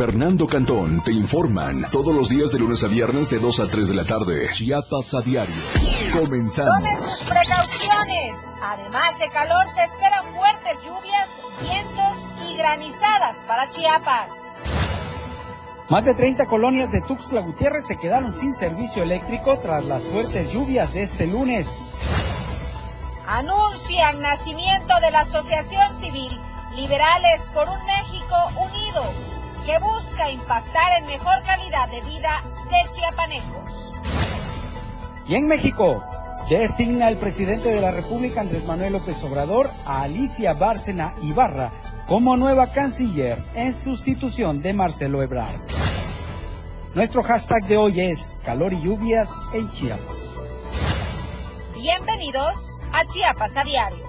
Fernando Cantón te informan todos los días de lunes a viernes de 2 a 3 de la tarde. Chiapas a diario. Comenzamos. Tome sus precauciones. Además de calor, se esperan fuertes lluvias, vientos y granizadas para Chiapas. Más de 30 colonias de Tuxtla Gutiérrez se quedaron sin servicio eléctrico tras las fuertes lluvias de este lunes. Anuncian nacimiento de la Asociación Civil Liberales por un México Unido que busca impactar en mejor calidad de vida de chiapanecos. Y en México, designa el presidente de la República, Andrés Manuel López Obrador, a Alicia Bárcena Ibarra como nueva canciller en sustitución de Marcelo Ebrard. Nuestro hashtag de hoy es calor y lluvias en Chiapas. Bienvenidos a Chiapas a Diario.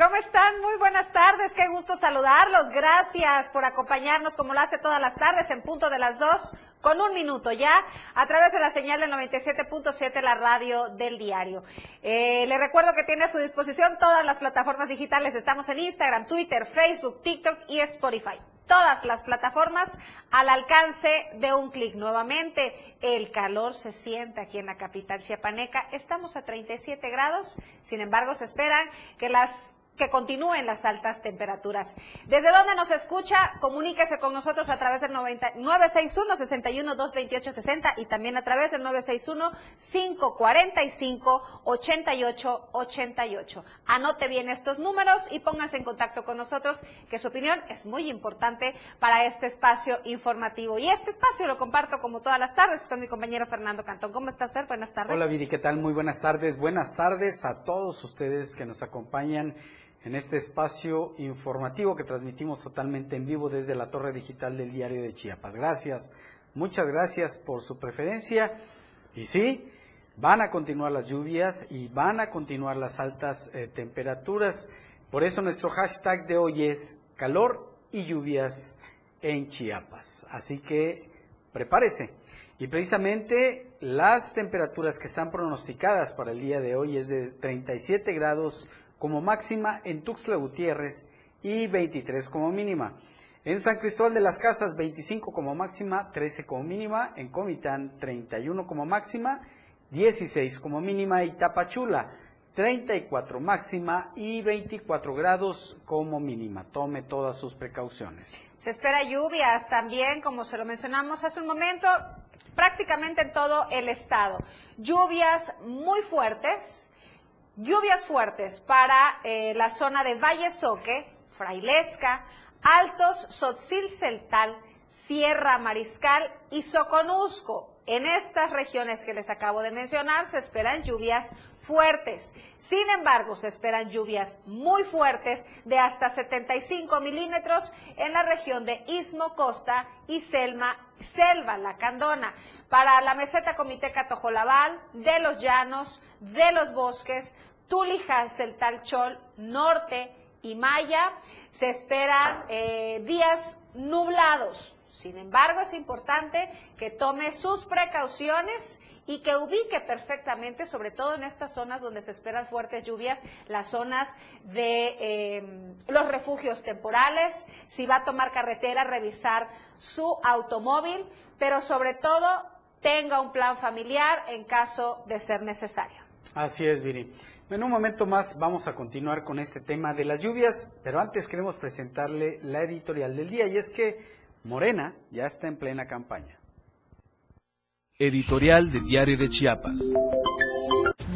¿Cómo están? Muy buenas tardes, qué gusto saludarlos. Gracias por acompañarnos como lo hace todas las tardes en punto de las dos con un minuto ya a través de la señal del 97.7, la radio del diario. Eh, le recuerdo que tiene a su disposición todas las plataformas digitales. Estamos en Instagram, Twitter, Facebook, TikTok y Spotify. Todas las plataformas al alcance de un clic. Nuevamente, el calor se siente aquí en la capital chiapaneca. Estamos a 37 grados, sin embargo, se esperan que las que continúen las altas temperaturas. ¿Desde dónde nos escucha? Comuníquese con nosotros a través del 961 61 228 60 y también a través del 961 545 88 88. Anote bien estos números y póngase en contacto con nosotros, que su opinión es muy importante para este espacio informativo. Y este espacio lo comparto como todas las tardes con mi compañero Fernando Cantón. ¿Cómo estás, Fer? Buenas tardes. Hola, Viri, ¿qué tal? Muy buenas tardes. Buenas tardes a todos ustedes que nos acompañan en este espacio informativo que transmitimos totalmente en vivo desde la torre digital del diario de Chiapas. Gracias, muchas gracias por su preferencia. Y sí, van a continuar las lluvias y van a continuar las altas eh, temperaturas. Por eso nuestro hashtag de hoy es calor y lluvias en Chiapas. Así que prepárese. Y precisamente las temperaturas que están pronosticadas para el día de hoy es de 37 grados como máxima en Tuxtla Gutiérrez y 23 como mínima. En San Cristóbal de las Casas 25 como máxima, 13 como mínima, en Comitán 31 como máxima, 16 como mínima y Tapachula 34 máxima y 24 grados como mínima. Tome todas sus precauciones. Se espera lluvias también, como se lo mencionamos hace un momento, prácticamente en todo el estado. Lluvias muy fuertes, Lluvias fuertes para eh, la zona de Valle Soque, Frailesca, Altos, Sotzil Celtal, Sierra Mariscal y Soconusco. En estas regiones que les acabo de mencionar se esperan lluvias fuertes. Sin embargo, se esperan lluvias muy fuertes de hasta 75 milímetros en la región de Istmo Costa y Selma, Selva Lacandona. Para la meseta Comiteca Tojolabal, de los llanos, de los bosques, Tulijas, Talchol Norte y Maya. Se esperan eh, días nublados. Sin embargo, es importante que tome sus precauciones y que ubique perfectamente, sobre todo en estas zonas donde se esperan fuertes lluvias, las zonas de em, los refugios temporales, si va a tomar carretera, revisar su automóvil, pero sobre todo tenga un plan familiar en caso de ser necesario. Así es, Viri. En un momento más vamos a continuar con este tema de las lluvias, pero antes queremos presentarle la editorial del día y es que Morena ya está en plena campaña. Editorial de Diario de Chiapas.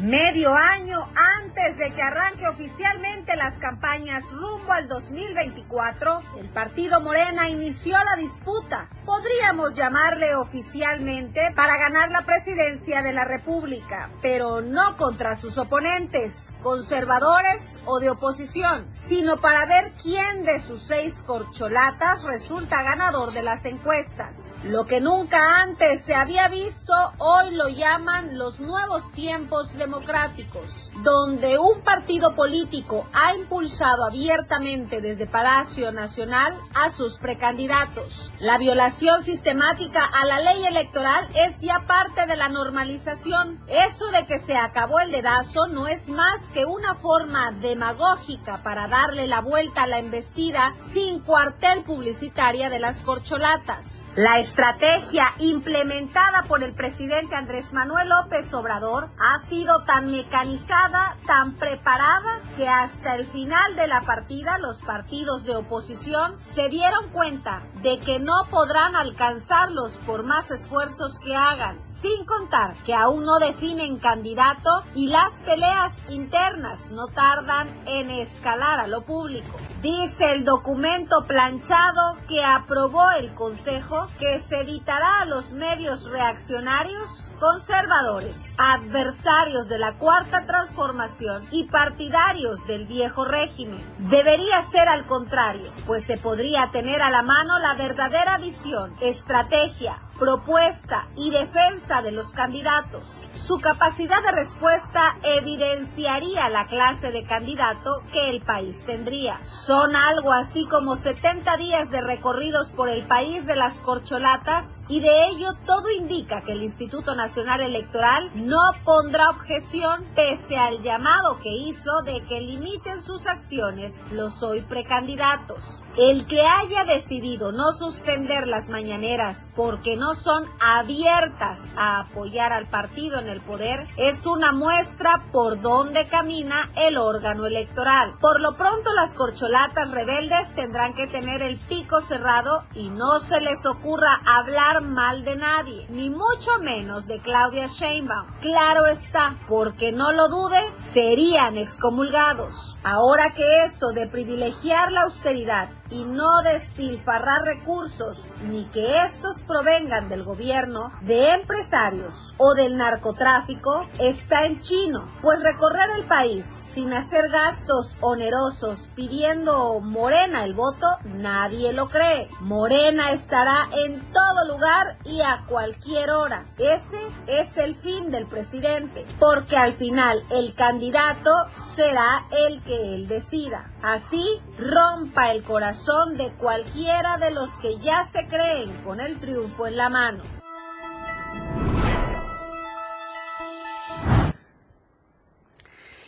Medio año antes de que arranque oficialmente las campañas rumbo al 2024, el partido Morena inició la disputa, podríamos llamarle oficialmente, para ganar la presidencia de la República, pero no contra sus oponentes, conservadores o de oposición, sino para ver quién de sus seis corcholatas resulta ganador de las encuestas. Lo que nunca antes se había visto, hoy lo llaman los nuevos tiempos de democráticos, donde un partido político ha impulsado abiertamente desde Palacio Nacional a sus precandidatos. La violación sistemática a la ley electoral es ya parte de la normalización. Eso de que se acabó el dedazo no es más que una forma demagógica para darle la vuelta a la embestida sin cuartel publicitaria de las corcholatas. La estrategia implementada por el presidente Andrés Manuel López Obrador ha sido tan mecanizada, tan preparada, que hasta el final de la partida los partidos de oposición se dieron cuenta de que no podrán alcanzarlos por más esfuerzos que hagan, sin contar que aún no definen candidato y las peleas internas no tardan en escalar a lo público. Dice el documento planchado que aprobó el Consejo que se evitará a los medios reaccionarios, conservadores, adversarios de la Cuarta Transformación y partidarios del viejo régimen. Debería ser al contrario, pues se podría tener a la mano la verdadera visión, estrategia, propuesta y defensa de los candidatos. Su capacidad de respuesta evidenciaría la clase de candidato que el país tendría. Son algo así como 70 días de recorridos por el país de las corcholatas y de ello todo indica que el Instituto Nacional Electoral no pondrá objeción pese al llamado que hizo de que limiten sus acciones los hoy precandidatos. El que haya decidido no suspender las mañaneras porque no son abiertas a apoyar al partido en el poder es una muestra por dónde camina el órgano electoral. Por lo pronto las corcholatas rebeldes tendrán que tener el pico cerrado y no se les ocurra hablar mal de nadie, ni mucho menos de Claudia Sheinbaum. Claro está, porque no lo dude, serían excomulgados. Ahora que eso de privilegiar la austeridad y no despilfarrar recursos ni que estos provengan del gobierno, de empresarios o del narcotráfico está en chino, pues recorrer el país sin hacer gastos onerosos pidiendo Morena el voto, nadie lo cree. Morena estará en todo lugar y a cualquier hora. Ese es el fin del presidente, porque al final el candidato será el que él decida. Así rompa el corazón de cualquiera de los que ya se creen con el triunfo en la mano.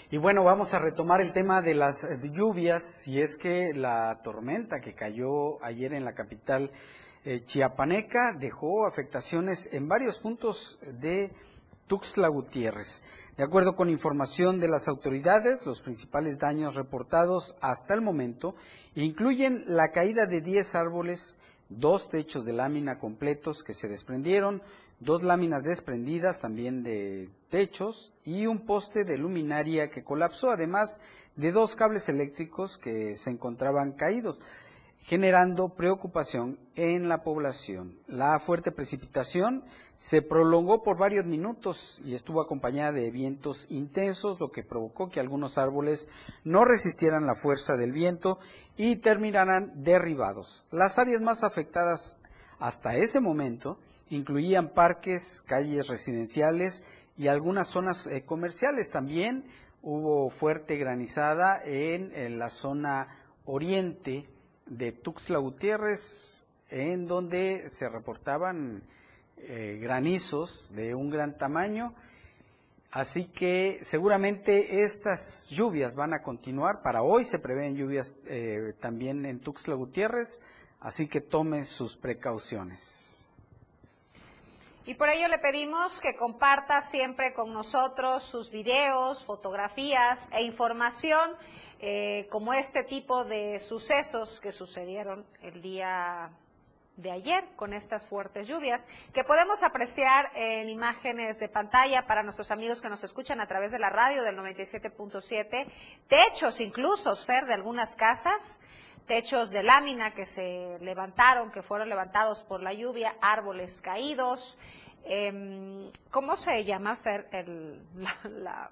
Y bueno, vamos a retomar el tema de las lluvias, y es que la tormenta que cayó ayer en la capital eh, chiapaneca dejó afectaciones en varios puntos de Tuxtla Gutiérrez. De acuerdo con información de las autoridades, los principales daños reportados hasta el momento incluyen la caída de 10 árboles, dos techos de lámina completos que se desprendieron, dos láminas desprendidas también de techos y un poste de luminaria que colapsó, además de dos cables eléctricos que se encontraban caídos generando preocupación en la población. La fuerte precipitación se prolongó por varios minutos y estuvo acompañada de vientos intensos, lo que provocó que algunos árboles no resistieran la fuerza del viento y terminaran derribados. Las áreas más afectadas hasta ese momento incluían parques, calles residenciales y algunas zonas eh, comerciales. También hubo fuerte granizada en, en la zona oriente de Tuxtla Gutiérrez, en donde se reportaban eh, granizos de un gran tamaño. Así que seguramente estas lluvias van a continuar. Para hoy se prevén lluvias eh, también en Tuxtla Gutiérrez, así que tome sus precauciones. Y por ello le pedimos que comparta siempre con nosotros sus videos, fotografías e información eh, como este tipo de sucesos que sucedieron el día de ayer con estas fuertes lluvias, que podemos apreciar en imágenes de pantalla para nuestros amigos que nos escuchan a través de la radio del 97.7, techos incluso, Fer, de algunas casas, techos de lámina que se levantaron, que fueron levantados por la lluvia, árboles caídos. Em, ¿Cómo se llama, Fer, el, la la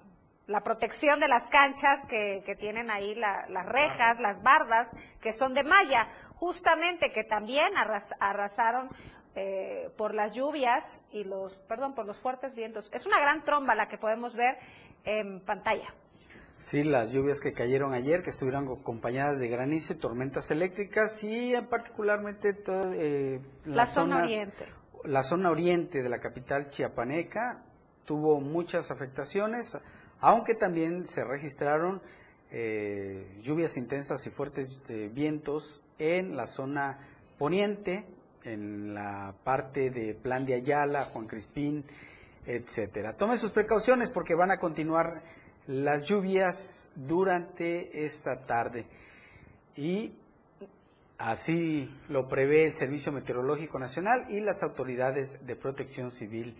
protección de las canchas que, que tienen ahí las rejas, las bardas, que son de malla, justamente que también arrasaron eh, por las lluvias y los, perdón, por los fuertes vientos. Es una gran tromba la que podemos ver en pantalla. Sí, las lluvias que cayeron ayer, que estuvieron acompañadas de granizo y tormentas eléctricas y particularmente eh, la zona oriente. La zona oriente de la capital chiapaneca tuvo muchas afectaciones, aunque también se registraron eh, lluvias intensas y fuertes eh, vientos en la zona poniente, en la parte de Plan de Ayala, Juan Crispín, etcétera. Tomen sus precauciones porque van a continuar las lluvias durante esta tarde y así lo prevé el Servicio Meteorológico Nacional y las autoridades de protección civil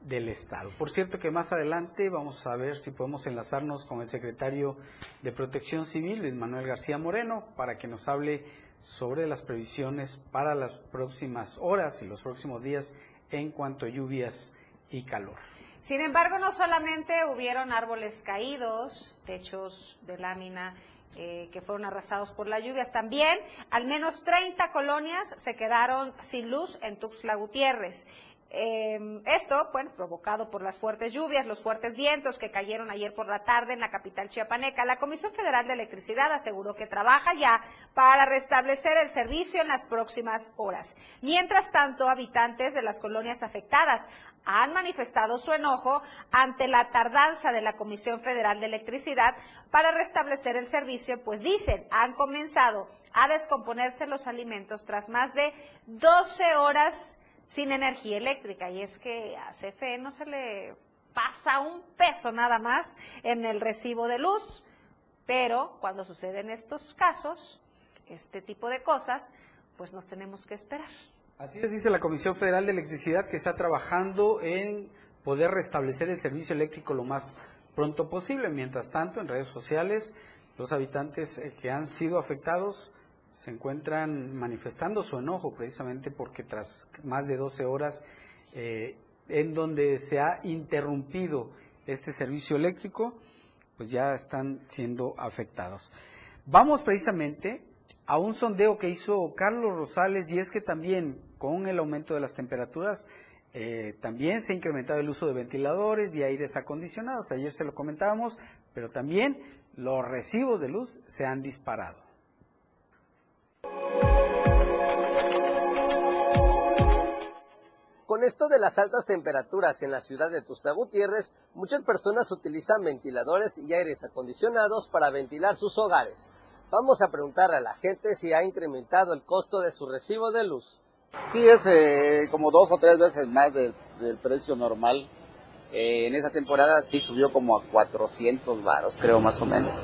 del Estado. Por cierto que más adelante vamos a ver si podemos enlazarnos con el secretario de Protección Civil, Luis Manuel García Moreno, para que nos hable sobre las previsiones para las próximas horas y los próximos días en cuanto a lluvias y calor. Sin embargo, no solamente hubieron árboles caídos, techos de lámina eh, que fueron arrasados por las lluvias, también al menos 30 colonias se quedaron sin luz en Tuxtla Gutiérrez. Eh, esto, bueno, provocado por las fuertes lluvias, los fuertes vientos que cayeron ayer por la tarde en la capital chiapaneca. La Comisión Federal de Electricidad aseguró que trabaja ya para restablecer el servicio en las próximas horas. Mientras tanto, habitantes de las colonias afectadas han manifestado su enojo ante la tardanza de la Comisión Federal de Electricidad para restablecer el servicio, pues dicen, han comenzado a descomponerse los alimentos tras más de 12 horas sin energía eléctrica. Y es que a CFE no se le pasa un peso nada más en el recibo de luz, pero cuando suceden estos casos, este tipo de cosas, pues nos tenemos que esperar. Así es, dice la Comisión Federal de Electricidad que está trabajando en poder restablecer el servicio eléctrico lo más pronto posible. Mientras tanto, en redes sociales, los habitantes eh, que han sido afectados se encuentran manifestando su enojo precisamente porque tras más de 12 horas eh, en donde se ha interrumpido este servicio eléctrico, pues ya están siendo afectados. Vamos precisamente a un sondeo que hizo Carlos Rosales y es que también con el aumento de las temperaturas eh, también se ha incrementado el uso de ventiladores y aires acondicionados. Ayer se lo comentábamos, pero también los recibos de luz se han disparado. Con esto de las altas temperaturas en la ciudad de Tuxtla Gutiérrez, muchas personas utilizan ventiladores y aires acondicionados para ventilar sus hogares. Vamos a preguntar a la gente si ha incrementado el costo de su recibo de luz. Sí, es eh, como dos o tres veces más del precio normal. Eh, en esa temporada sí subió como a 400 varos, creo más o menos.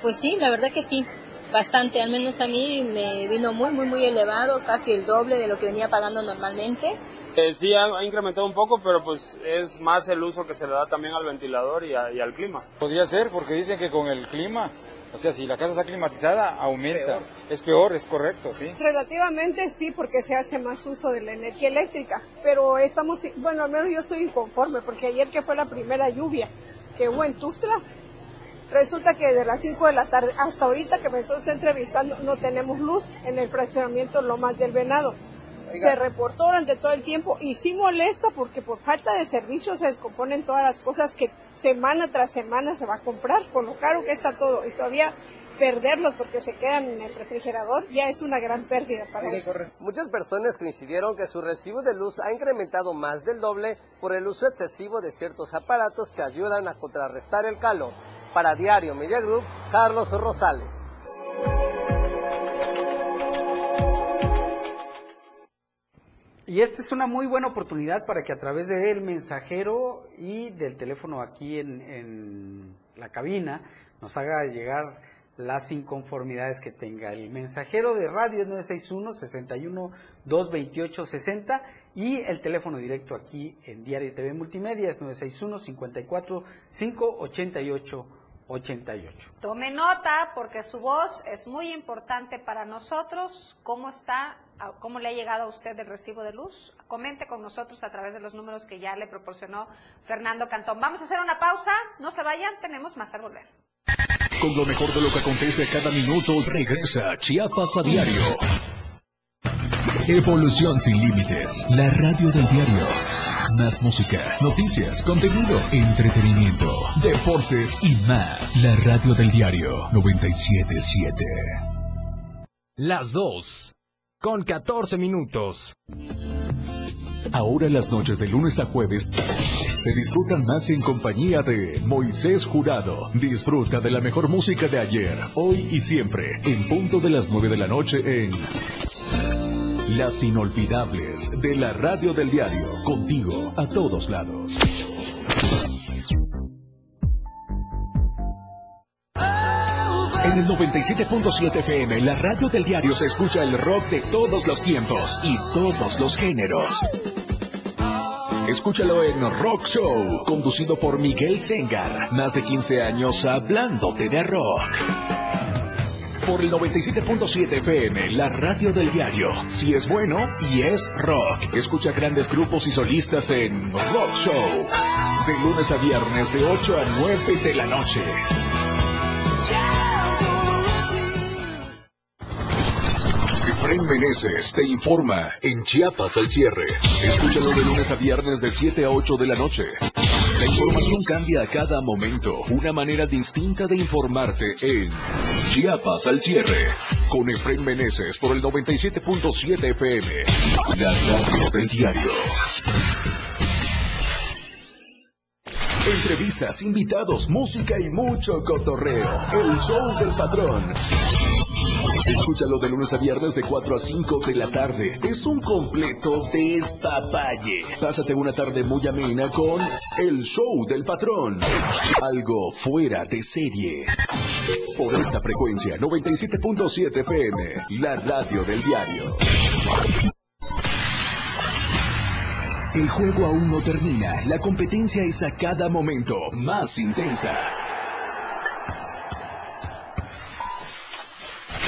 Pues sí, la verdad que sí bastante, al menos a mí me vino muy, muy, muy elevado, casi el doble de lo que venía pagando normalmente. Eh, sí, ha, incrementado un poco, pero pues es más el uso que se le da también al ventilador y, al clima. Podría ser, porque dicen que con el clima, o sea, si la casa está climatizada, aumenta. Es peor, es correcto, sí. Relativamente sí, porque se hace más uso de la energía eléctrica, pero estamos, bueno, al menos yo estoy inconforme, porque ayer que fue la primera lluvia que hubo en Tuzla, Resulta que de las 5 de la tarde hasta ahorita que me estás entrevistando no tenemos luz en el fraccionamiento Lomas del Venado. Se reportó durante todo el tiempo y sí molesta porque por falta de servicio se descomponen todas las cosas que semana tras semana se va a comprar, con lo caro que está todo. Y todavía perderlos porque se quedan en el refrigerador ya es una gran pérdida para ellos. Muchas personas coincidieron que su recibo de luz ha incrementado más del doble por el uso excesivo de ciertos aparatos que ayudan a contrarrestar el calor. Para Diario Media Group, Carlos Rosales. Y esta es una muy buena oportunidad para que a través del mensajero y del teléfono aquí en, en la cabina nos haga llegar las inconformidades que tenga. El mensajero de radio es 961 61 228 60 y el teléfono directo aquí en Diario TV Multimedia es 961 54 588 88. Tome nota porque su voz es muy importante para nosotros. ¿Cómo está? ¿Cómo le ha llegado a usted el recibo de luz? Comente con nosotros a través de los números que ya le proporcionó Fernando Cantón. Vamos a hacer una pausa. No se vayan, tenemos más al volver. Con lo mejor de lo que acontece cada minuto, regresa Chiapas a diario. Evolución sin límites, la radio del diario. Más música, noticias, contenido, entretenimiento, deportes y más. La radio del diario 977. Las dos. Con 14 minutos. Ahora las noches de lunes a jueves se disfrutan más en compañía de Moisés Jurado. Disfruta de la mejor música de ayer, hoy y siempre, en punto de las 9 de la noche en Las Inolvidables de la Radio del Diario, contigo a todos lados. En el 97.7 FM, la radio del diario se escucha el rock de todos los tiempos y todos los géneros. Escúchalo en Rock Show, conducido por Miguel Sengar. Más de 15 años hablándote de rock. Por el 97.7 FM, la radio del diario. Si es bueno y es rock. Escucha grandes grupos y solistas en Rock Show. De lunes a viernes de 8 a 9 de la noche. Efraín Meneses te informa en Chiapas al cierre. Escúchalo de lunes a viernes de 7 a 8 de la noche. La información cambia a cada momento. Una manera distinta de informarte en Chiapas al cierre. Con Efraín Meneses por el 97.7 FM. La radio del diario. Entrevistas, invitados, música y mucho cotorreo. El show del patrón. Escúchalo de lunes a viernes de 4 a 5 de la tarde. Es un completo despapalle. Pásate una tarde muy amena con El Show del Patrón. Algo fuera de serie. Por esta frecuencia, 97.7 FM, la radio del diario. El juego aún no termina. La competencia es a cada momento más intensa.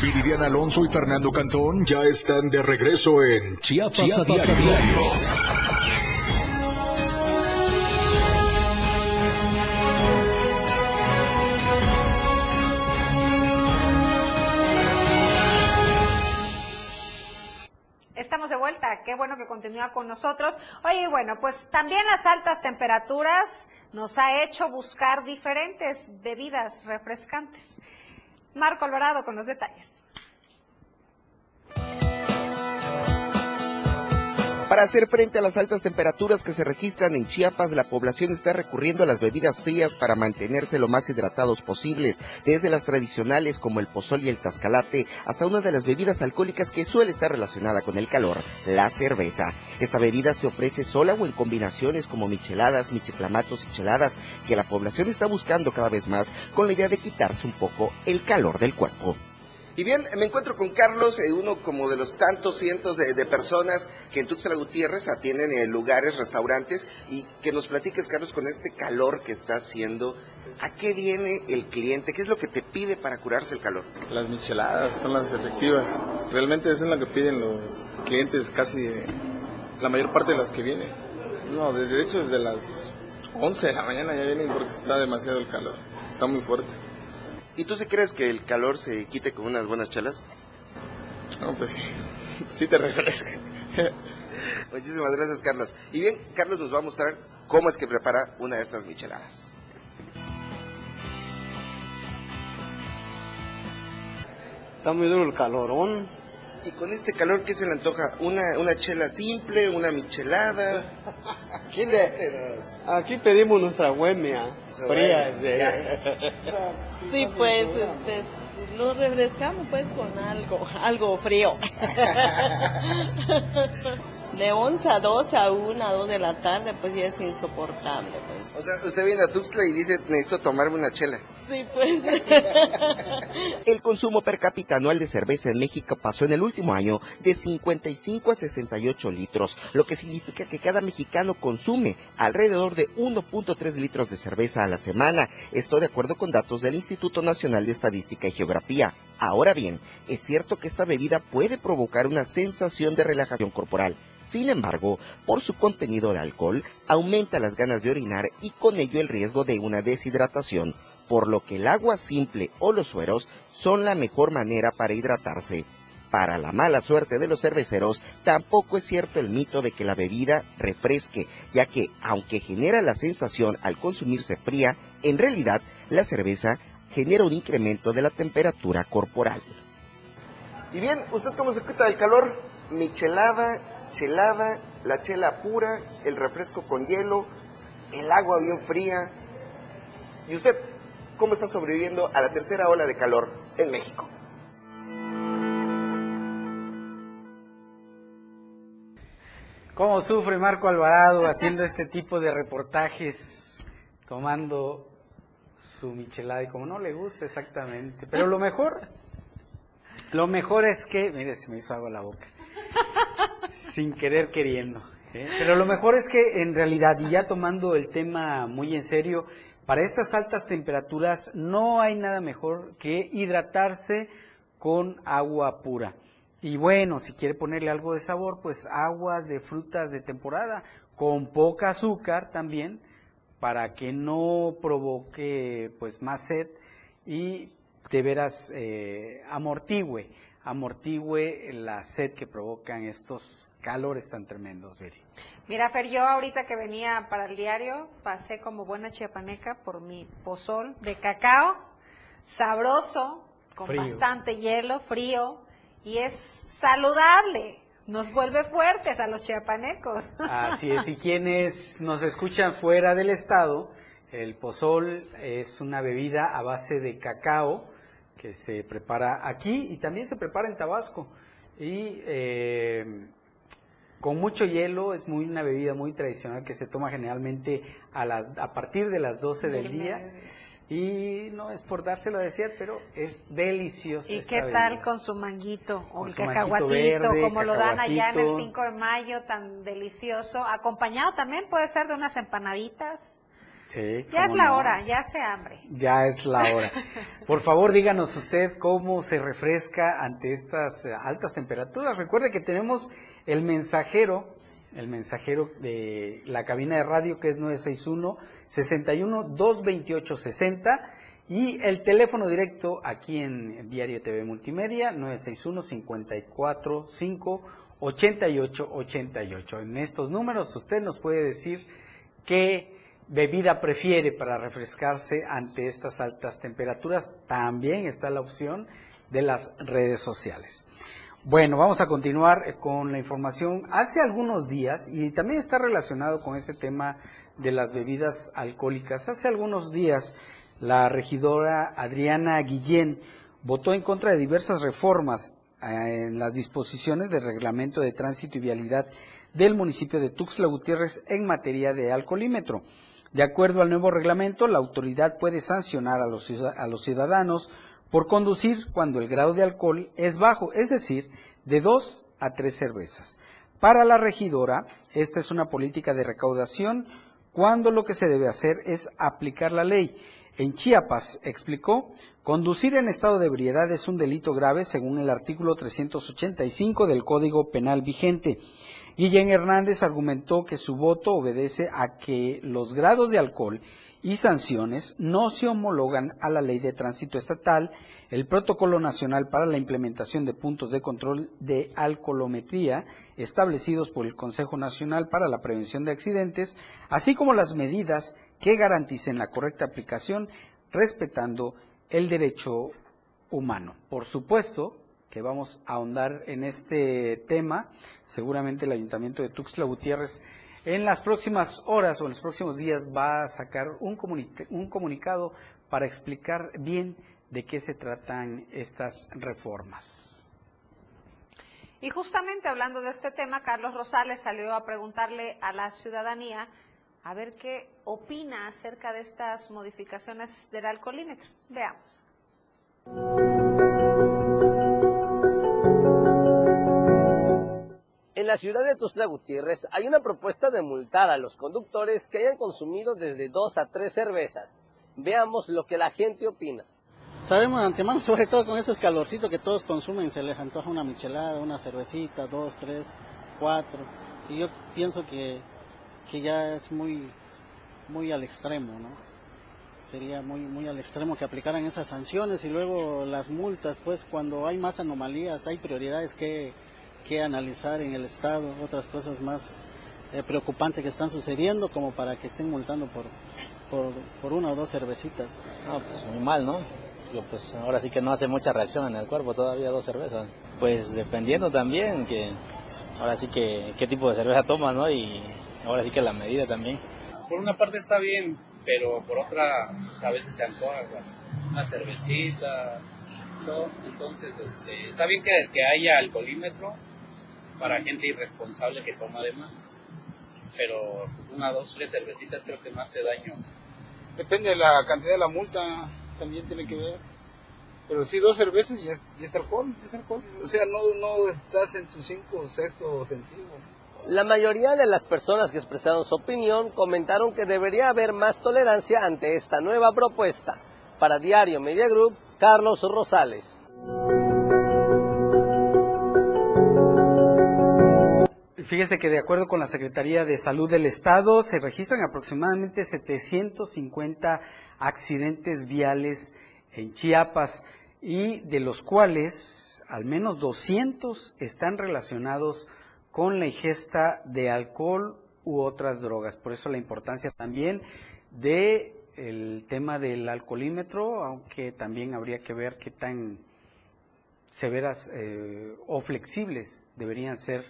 Viridiana Alonso y Fernando Cantón ya están de regreso en Chiapas, Chiapas a a diario. Estamos de vuelta, qué bueno que continúa con nosotros. Oye, y bueno, pues también las altas temperaturas nos ha hecho buscar diferentes bebidas refrescantes. Marco Alvarado con los detalles. Para hacer frente a las altas temperaturas que se registran en Chiapas, la población está recurriendo a las bebidas frías para mantenerse lo más hidratados posibles, desde las tradicionales como el pozol y el tascalate, hasta una de las bebidas alcohólicas que suele estar relacionada con el calor, la cerveza. Esta bebida se ofrece sola o en combinaciones como micheladas, michiclamatos y cheladas, que la población está buscando cada vez más con la idea de quitarse un poco el calor del cuerpo. Y bien, me encuentro con Carlos, eh, uno como de los tantos cientos de, de personas que en Tuxtla Gutiérrez atienden en lugares, restaurantes, y que nos platiques, Carlos, con este calor que está haciendo, ¿a qué viene el cliente? ¿Qué es lo que te pide para curarse el calor? Las micheladas son las efectivas. Realmente eso es lo que piden los clientes casi eh, la mayor parte de las que vienen. No, desde de hecho desde las 11 de la mañana ya vienen porque está demasiado el calor. Está muy fuerte. ¿Y tú sí crees que el calor se quite con unas buenas chelas? No, pues sí. Sí te refresca. Muchísimas gracias, Carlos. Y bien, Carlos nos va a mostrar cómo es que prepara una de estas micheladas. Está muy duro el calorón. Y con este calor, ¿qué se le antoja? ¿Una, una chela simple, una michelada? ¿Quién de Aquí pedimos nuestra huemia fría. de- Sí, pues este, nos refrescamos pues con algo, algo frío. de 11 a 12, a 1, a 2 de la tarde, pues ya es insoportable. Pues. O sea, usted viene a Tuxtla y dice, necesito tomarme una chela. Pues. El consumo per cápita anual de cerveza en México pasó en el último año de 55 a 68 litros, lo que significa que cada mexicano consume alrededor de 1.3 litros de cerveza a la semana. Esto de acuerdo con datos del Instituto Nacional de Estadística y Geografía. Ahora bien, es cierto que esta bebida puede provocar una sensación de relajación corporal. Sin embargo, por su contenido de alcohol, aumenta las ganas de orinar y con ello el riesgo de una deshidratación, por lo que el agua simple o los sueros son la mejor manera para hidratarse. Para la mala suerte de los cerveceros, tampoco es cierto el mito de que la bebida refresque, ya que, aunque genera la sensación al consumirse fría, en realidad la cerveza genera un incremento de la temperatura corporal. Y bien, ¿usted cómo se quita del calor? Michelada, chelada, la chela pura, el refresco con hielo, el agua bien fría. ¿Y usted cómo está sobreviviendo a la tercera ola de calor en México? ¿Cómo sufre Marco Alvarado haciendo este tipo de reportajes, tomando su michelada y como no le gusta exactamente? Pero lo mejor, lo mejor es que, mire, se me hizo agua la boca, sin querer queriendo. ¿eh? Pero lo mejor es que en realidad, y ya tomando el tema muy en serio, para estas altas temperaturas no hay nada mejor que hidratarse con agua pura. Y bueno, si quiere ponerle algo de sabor, pues aguas de frutas de temporada, con poca azúcar también, para que no provoque pues más sed y de veras eh, amortigüe, amortigüe la sed que provocan estos calores tan tremendos, Viri. Mira, Fer, yo ahorita que venía para el diario, pasé como buena chiapaneca por mi pozol de cacao, sabroso, con Frío. bastante hielo, frío, y es saludable. Nos vuelve fuertes a los chiapanecos. Así es, y quienes nos escuchan fuera del estado, el pozol es una bebida a base de cacao que se prepara aquí y también se prepara en Tabasco. Y eh, con mucho hielo, es muy una bebida muy tradicional que se toma generalmente a, las, a partir de las 12 del día. Y no es por dárselo a decir, pero es delicioso. ¿Y qué bebida. tal con su manguito o Con el cacahuatito, verde, como lo dan allá en el cacahuatito. 5 de mayo, tan delicioso? Acompañado también puede ser de unas empanaditas. Sí, Ya es la no. hora, ya se hambre. Ya es la hora. Por favor, díganos usted cómo se refresca ante estas eh, altas temperaturas. Recuerde que tenemos el mensajero, el mensajero de la cabina de radio que es 961 61 228 60 y el teléfono directo aquí en Diario TV Multimedia 961 54 5 88 88. En estos números usted nos puede decir qué bebida prefiere para refrescarse ante estas altas temperaturas. También está la opción de las redes sociales. Bueno, vamos a continuar eh, con la información. Hace algunos días, y también está relacionado con este tema de las bebidas alcohólicas, hace algunos días la regidora Adriana Guillén votó en contra de diversas reformas eh, en las disposiciones del reglamento de tránsito y vialidad del municipio de Tuxtla Gutiérrez en materia de alcoholímetro. De acuerdo al nuevo reglamento, la autoridad puede sancionar a los, ciudadanos por conducir cuando el grado de alcohol es bajo, es decir, de dos a tres cervezas. Para la regidora, esta es una política de recaudación cuando lo que se debe hacer es aplicar la ley. En Chiapas, explicó, conducir en estado de ebriedad es un delito grave según el artículo 385 del Código Penal vigente. Guillén Hernández argumentó que su voto obedece a que los grados de alcohol y sanciones no se homologan a la ley de tránsito estatal, el protocolo nacional para la implementación de puntos de control de alcoholometría establecidos por el Consejo Nacional para la Prevención de Accidentes, así como las medidas que garanticen la correcta aplicación respetando el derecho humano. Por supuesto que vamos a ahondar en este tema, seguramente el Ayuntamiento de Tuxtla Gutiérrez en las próximas horas o en los próximos días va a sacar un, un comunicado para explicar bien de qué se tratan estas reformas. Y justamente hablando de este tema, Carlos Rosales salió a preguntarle a la ciudadanía a ver qué opina acerca de estas modificaciones del alcoholímetro. Veamos. En la ciudad de Tuxtla Gutiérrez hay una propuesta de multar a los conductores que hayan consumido desde dos a tres cervezas. Veamos lo que la gente opina. Sabemos de antemano, sobre todo con esos calorcitos que todos consumen, se les antoja una michelada, una cervecita, dos, tres, cuatro. Y yo pienso que, que ya es muy, muy al extremo, ¿no? Sería muy, muy al extremo que aplicaran esas sanciones y luego las multas, pues cuando hay más anomalías, hay prioridades que, que analizar en el Estado, otras cosas más eh, preocupantes que están sucediendo como para que estén multando por, por, por una o dos cervecitas. No, pues muy mal, ¿no? Yo, pues ahora sí que no hace mucha reacción en el cuerpo todavía dos cervezas. Pues dependiendo también que ahora sí que qué tipo de cerveza tomas, ¿no? Y ahora sí que la medida también. Por una parte está bien, pero por otra pues, a veces se antoja una cervecita, todo. Entonces este, está bien que, que haya alcoholímetro para gente irresponsable que toma de más. Pero una, dos, tres cervecitas creo que no hace daño. Depende de la cantidad de la multa, también tiene que ver. Pero sí, dos cervezas y es, y es alcohol, es alcohol. O sea, no, no estás en tu cinco o sexto sentido. La mayoría de las personas que expresaron su opinión comentaron que debería haber más tolerancia ante esta nueva propuesta. Para Diario Media Group, Carlos Rosales. Fíjese que de acuerdo con la Secretaría de Salud del Estado se registran aproximadamente 750 accidentes viales en Chiapas y de los cuales al menos 200 están relacionados con la ingesta de alcohol u otras drogas. Por eso la importancia también de el tema del alcoholímetro, aunque también habría que ver qué tan severas eh, o flexibles deberían ser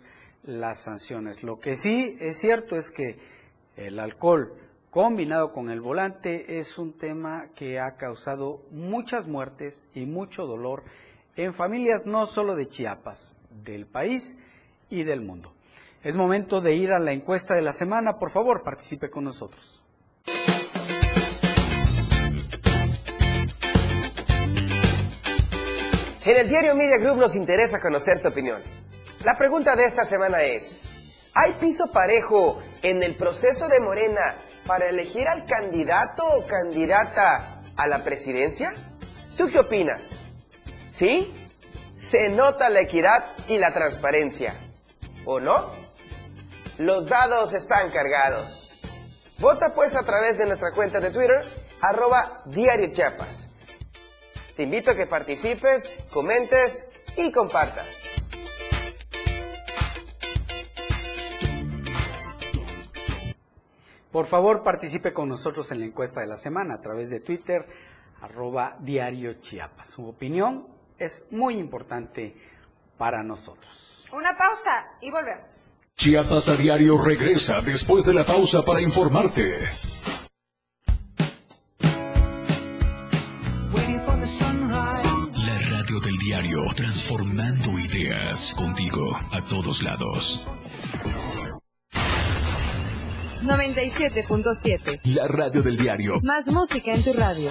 las sanciones. Lo que sí es cierto es que el alcohol combinado con el volante es un tema que ha causado muchas muertes y mucho dolor en familias no solo de Chiapas, del país y del mundo. Es momento de ir a la encuesta de la semana. Por favor, participe con nosotros. En el diario Media Group nos interesa conocer tu opinión. La pregunta de esta semana es, ¿hay piso parejo en el proceso de Morena para elegir al candidato o candidata a la presidencia? ¿Tú qué opinas? ¿Sí? ¿Se nota la equidad y la transparencia? ¿O no? Los dados están cargados. Vota pues a través de nuestra cuenta de Twitter, arroba Diario Chiapas. Te invito a que participes, comentes y compartas. Por favor, participe con nosotros en la encuesta de la semana a través de Twitter, arroba Diario Chiapas. Su opinión es muy importante para nosotros. Una pausa y volvemos. Chiapas a diario regresa después de la pausa para informarte. La radio del diario, transformando ideas contigo a todos lados. 97.7. La radio del diario. Más música en tu radio.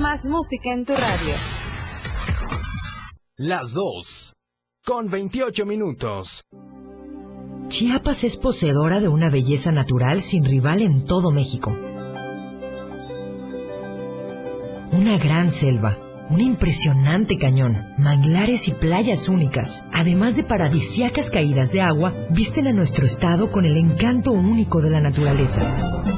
Más música en tu radio. Las dos. Con 28 minutos. Chiapas es poseedora de una belleza natural sin rival en todo México. Una gran selva, un impresionante cañón, manglares y playas únicas, además de paradisiacas caídas de agua, visten a nuestro estado con el encanto único de la naturaleza.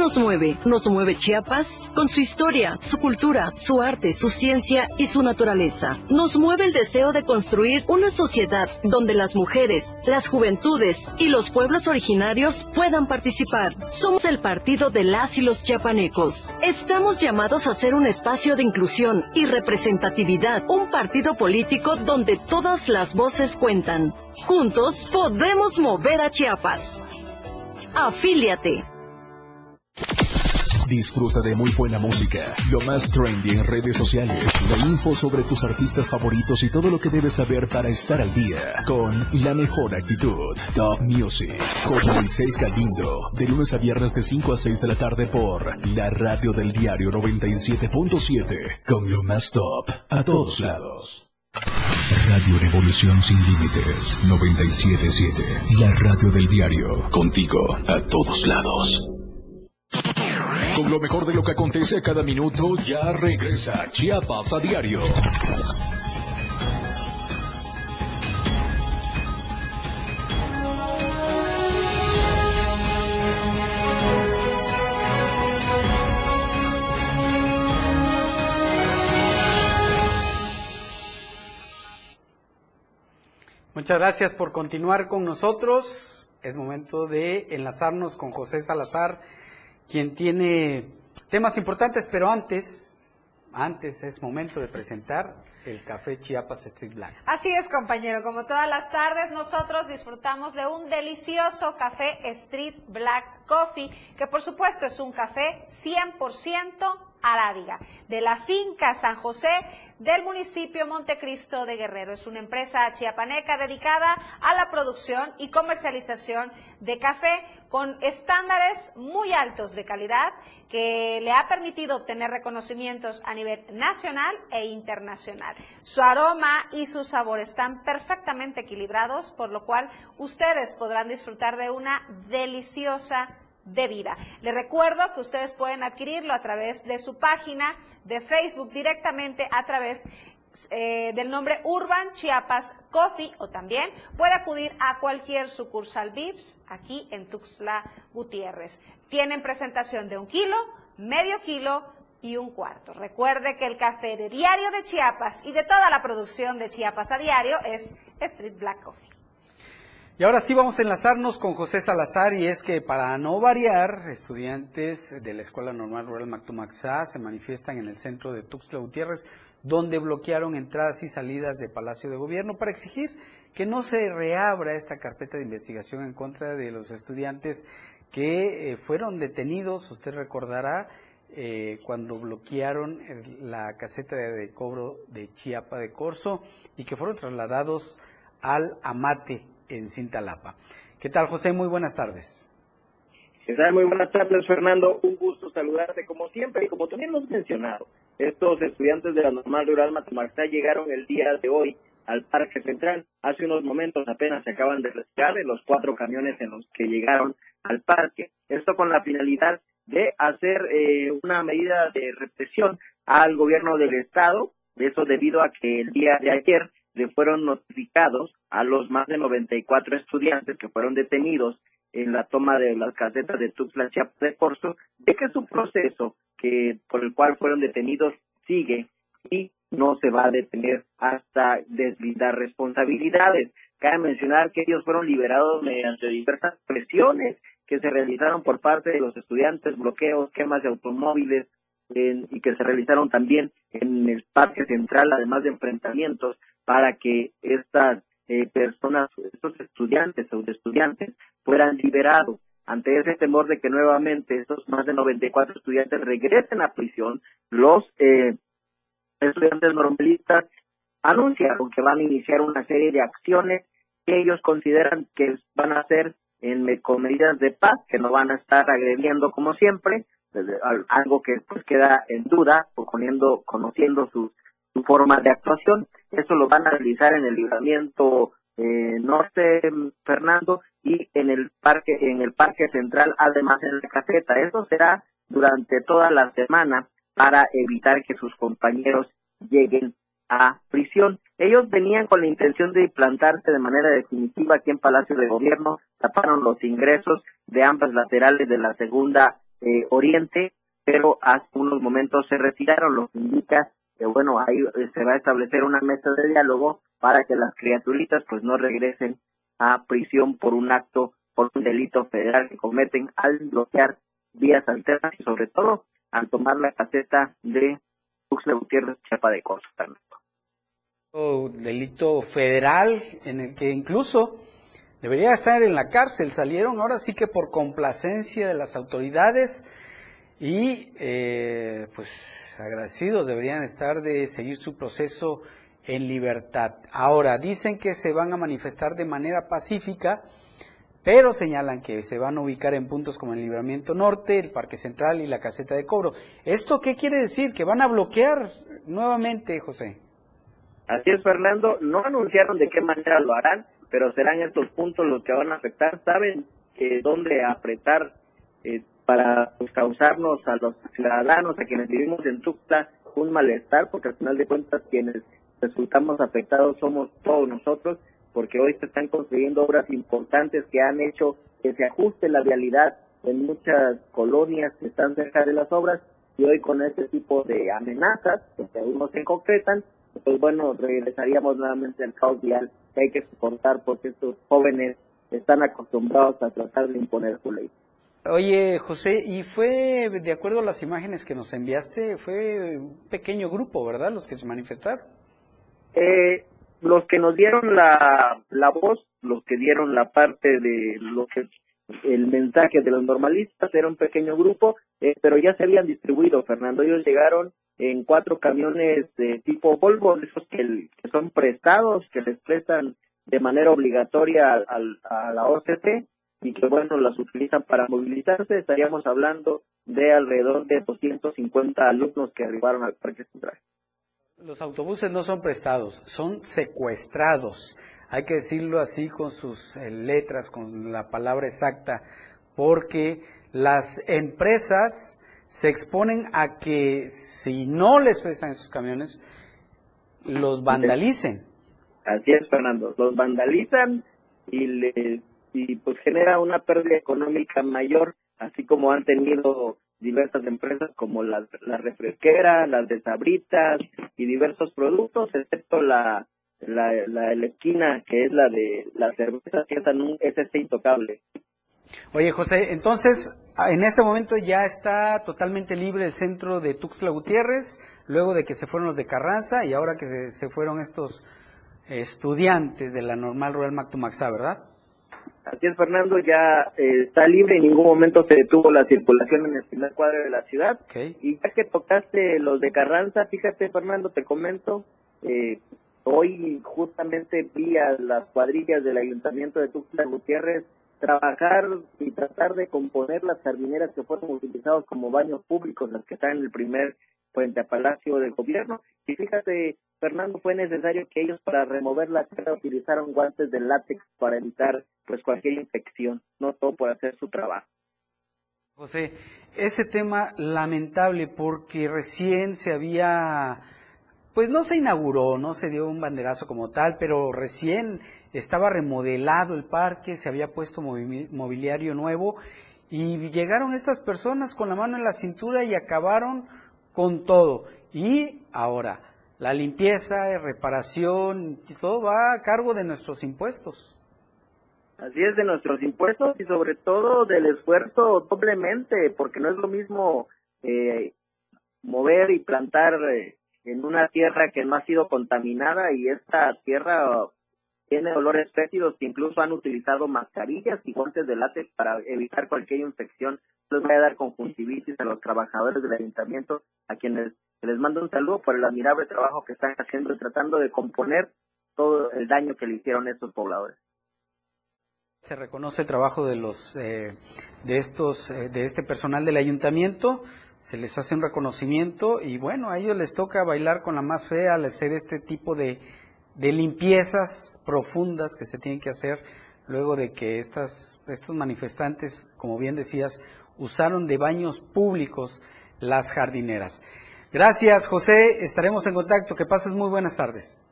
Nos mueve? Nos mueve Chiapas con su historia, su cultura, su arte, su ciencia y su naturaleza. Nos mueve el deseo de construir una sociedad donde las mujeres, las juventudes y los pueblos originarios puedan participar. Somos el partido de las y los chiapanecos. Estamos llamados a ser un espacio de inclusión y representatividad, un partido político donde todas las voces cuentan. Juntos podemos mover a Chiapas. Afíliate. Disfruta de muy buena música, lo más trendy en redes sociales, la info sobre tus artistas favoritos y todo lo que debes saber para estar al día con la mejor actitud. Top Music con Moisés Galindo, de lunes a viernes de 5 a 6 de la tarde por la radio del diario 97.7 con lo más top a todos lados. Radio Revolución sin límites 977, la radio del diario, contigo a todos lados. Con lo mejor de lo que acontece cada minuto, ya regresa Chiapas a diario. Muchas gracias por continuar con nosotros. Es momento de enlazarnos con José Salazar, quien tiene temas importantes, pero antes, antes es momento de presentar el café Chiapas Street Black. Así es, compañero. Como todas las tardes, nosotros disfrutamos de un delicioso café Street Black Coffee, que por supuesto es un café 100% arábiga, de la finca San José del municipio Montecristo de Guerrero. Es una empresa chiapaneca dedicada a la producción y comercialización de café con estándares muy altos de calidad que le ha permitido obtener reconocimientos a nivel nacional e internacional. Su aroma y su sabor están perfectamente equilibrados, por lo cual ustedes podrán disfrutar de una deliciosa bebida. Les recuerdo que ustedes pueden adquirirlo a través de su página de Facebook directamente a través eh, del nombre Urban Chiapas Coffee o también puede acudir a cualquier sucursal VIPS aquí en Tuxtla Gutiérrez. Tienen presentación de un kilo, medio kilo y un cuarto. Recuerde que el café de Diario de Chiapas y de toda la producción de Chiapas a diario es Street Black Coffee. Y ahora sí vamos a enlazarnos con José Salazar y es que para no variar, estudiantes de la Escuela Normal Rural Mactumaxá se manifiestan en el centro de Tuxtla Gutiérrez, donde bloquearon entradas y salidas de Palacio de Gobierno para exigir que no se reabra esta carpeta de investigación en contra de los estudiantes que eh, fueron detenidos, usted recordará, eh, cuando bloquearon la caseta de cobro de Chiapa de Corso y que fueron trasladados al Amate en Cintalapa. ¿Qué tal, José? Muy buenas tardes. ¿Qué? Muy buenas tardes, Fernando. Un gusto saludarte como siempre y como también hemos mencionado. Estos estudiantes de la Normal Rural Matamartá llegaron el día de hoy al Parque Central. Hace unos momentos apenas se acaban de retirar de los cuatro camiones en los que llegaron al parque. Esto con la finalidad de hacer eh, una medida de represión al gobierno del Estado. Eso debido a que el día de ayer le fueron notificados a los más de 94 estudiantes que fueron detenidos en la toma de las casetas de Tuxtla Chiapas de Corso, de que su proceso que por el cual fueron detenidos sigue y no se va a detener hasta deslindar responsabilidades. Cabe mencionar que ellos fueron liberados mediante diversas presiones que se realizaron por parte de los estudiantes, bloqueos, quemas de automóviles, y que se realizaron también en el Parque Central, además de enfrentamientos, para que estas eh, personas, estos estudiantes o estudiantes fueran liberados. Ante ese temor de que nuevamente estos más de 94 estudiantes regresen a prisión, los eh, estudiantes normalistas anunciaron que van a iniciar una serie de acciones que ellos consideran que van a ser en, con medidas de paz, que no van a estar agrediendo como siempre, algo que pues queda en duda, poniendo, conociendo su, su forma de actuación. Eso lo van a realizar en el libramiento eh, norte, Fernando, y en el parque, en el parque central, además en la caseta. Eso será durante toda la semana para evitar que sus compañeros lleguen a prisión. Ellos venían con la intención de implantarse de manera definitiva aquí en Palacio de Gobierno, taparon los ingresos de ambas laterales de la segunda eh, Oriente, pero hace unos momentos se retiraron, lo que indica que bueno, ahí eh, se va a establecer una mesa de diálogo para que las criaturitas pues no regresen a prisión por un acto, por un delito federal que cometen al bloquear vías alternas y sobre todo al tomar la caseta de Tuxtla Gutiérrez, Chapa de Costa. Delito federal en el que incluso debería estar en la cárcel. Salieron ahora sí que por complacencia de las autoridades y eh, pues agradecidos deberían estar de seguir su proceso en libertad. Ahora, dicen que se van a manifestar de manera pacífica, pero señalan que se van a ubicar en puntos como el Libramiento Norte, el Parque Central y la Caseta de Cobro. ¿Esto qué quiere decir? ¿Que van a bloquear nuevamente, José? Así es, Fernando. No anunciaron de qué manera lo harán, pero serán estos puntos los que van a afectar. Saben que dónde apretar eh, para pues, causarnos a los ciudadanos, a quienes vivimos en Tuxtla, un malestar, porque al final de cuentas quienes resultamos afectados somos todos nosotros, porque hoy se están construyendo obras importantes que han hecho que se ajuste la vialidad en muchas colonias que están cerca de las obras y hoy con este tipo de amenazas, que aún no se concretan, pues bueno, regresaríamos nuevamente al caos vial que hay que soportar porque estos jóvenes están acostumbrados a tratar de imponer su ley. Oye, José, y fue, de acuerdo a las imágenes que nos enviaste, fue un pequeño grupo, ¿verdad? Los que se manifestaron. Eh, los que nos dieron la, la voz, los que dieron la parte de lo que el mensaje de los normalistas era un pequeño grupo, eh, pero ya se habían distribuido, Fernando. Ellos llegaron en cuatro camiones de tipo Volvo, esos que, son prestados, que les prestan de manera obligatoria al, a la OCT y que, bueno, las utilizan para movilizarse. Estaríamos hablando de alrededor de 250 alumnos que arribaron al Parque Central. Los autobuses no son prestados, son secuestrados. Hay que decirlo así con sus eh, letras, con la palabra exacta, porque las empresas se exponen a que si no les prestan esos camiones, los vandalicen. Así es, Fernando. Los vandalizan y, les, y pues genera una pérdida económica mayor, así como han tenido diversas empresas como la, la refresquera, las de sabritas y diversos productos, excepto la, la, la, esquina que es la de la cerveza, que es, este intocable. Oye, José, entonces, en este momento ya está totalmente libre el centro de Tuxtla Gutiérrez, luego de que se fueron los de Carranza y ahora que se, fueron estos estudiantes de la normal Rural Mactumaxá, ¿verdad? Así es, Fernando, ya eh, está libre, en ningún momento se detuvo la circulación en el primer cuadro de la ciudad. Y ya que tocaste los de Carranza, fíjate, Fernando, te comento, eh, hoy justamente vi a las cuadrillas del Ayuntamiento de Tuxtla Gutiérrez trabajar y tratar de componer las jardineras que fueron utilizadas como baños públicos, las que están en el primer frente a Palacio del Gobierno. Y fíjate, Fernando, fue necesario que ellos para remover la tierra utilizaron guantes de látex para evitar pues cualquier infección, no todo por hacer su trabajo. José, ese tema lamentable porque recién se había, pues no se inauguró, no se dio un banderazo como tal, pero recién estaba remodelado el parque, se había puesto mobiliario nuevo y llegaron estas personas con la mano en la cintura y acabaron con todo. Y ahora, la limpieza, reparación, todo va a cargo de nuestros impuestos. Así es, de nuestros impuestos y sobre todo del esfuerzo doblemente, porque no es lo mismo eh, mover y plantar eh, en una tierra que no ha sido contaminada y esta tierra tiene olores fétidos que incluso han utilizado mascarillas y guantes de látex para evitar cualquier infección. Les voy a dar conjuntivitis a los trabajadores del ayuntamiento, a quienes les mando un saludo por el admirable trabajo que están haciendo y tratando de componer todo el daño que le hicieron estos pobladores. Se reconoce el trabajo de los eh, de estos eh, de este personal del ayuntamiento, se les hace un reconocimiento y bueno, a ellos les toca bailar con la más fea al hacer este tipo de de limpiezas profundas que se tienen que hacer luego de que estas, estos manifestantes, como bien decías, usaron de baños públicos las jardineras. Gracias, José. Estaremos en contacto. Que pases muy buenas tardes.